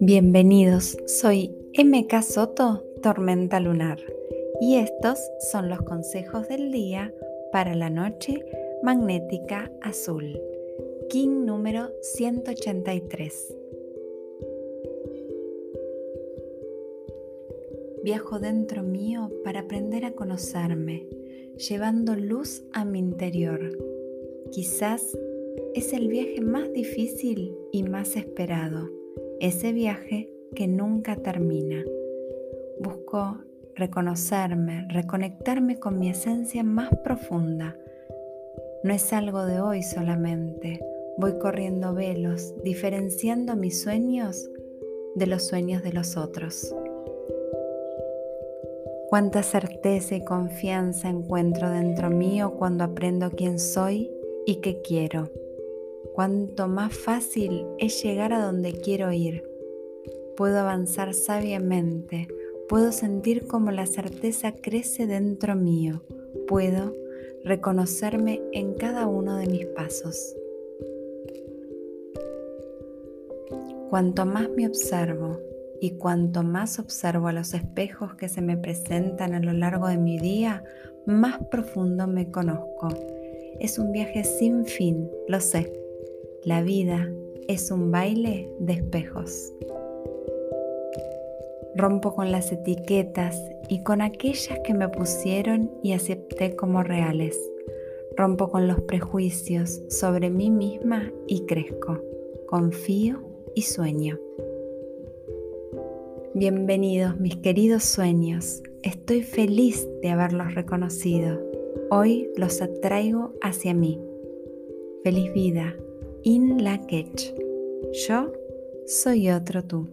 Bienvenidos, soy MK Soto, Tormenta Lunar, y estos son los consejos del día para la noche magnética azul, King número 183. Viajo dentro mío para aprender a conocerme, llevando luz a mi interior. Quizás es el viaje más difícil y más esperado ese viaje que nunca termina. Busco reconocerme, reconectarme con mi esencia más profunda. No es algo de hoy solamente. Voy corriendo velos, diferenciando mis sueños de los sueños de los otros. Cuánta certeza y confianza encuentro dentro mío cuando aprendo quién soy y qué quiero cuánto más fácil es llegar a donde quiero ir. Puedo avanzar sabiamente, puedo sentir como la certeza crece dentro mío, puedo reconocerme en cada uno de mis pasos. Cuanto más me observo y cuanto más observo a los espejos que se me presentan a lo largo de mi día, más profundo me conozco. Es un viaje sin fin, lo sé, la vida es un baile de espejos. Rompo con las etiquetas y con aquellas que me pusieron y acepté como reales. Rompo con los prejuicios sobre mí misma y crezco. Confío y sueño. Bienvenidos mis queridos sueños. Estoy feliz de haberlos reconocido. Hoy los atraigo hacia mí. Feliz vida in la Yo soy otro tú.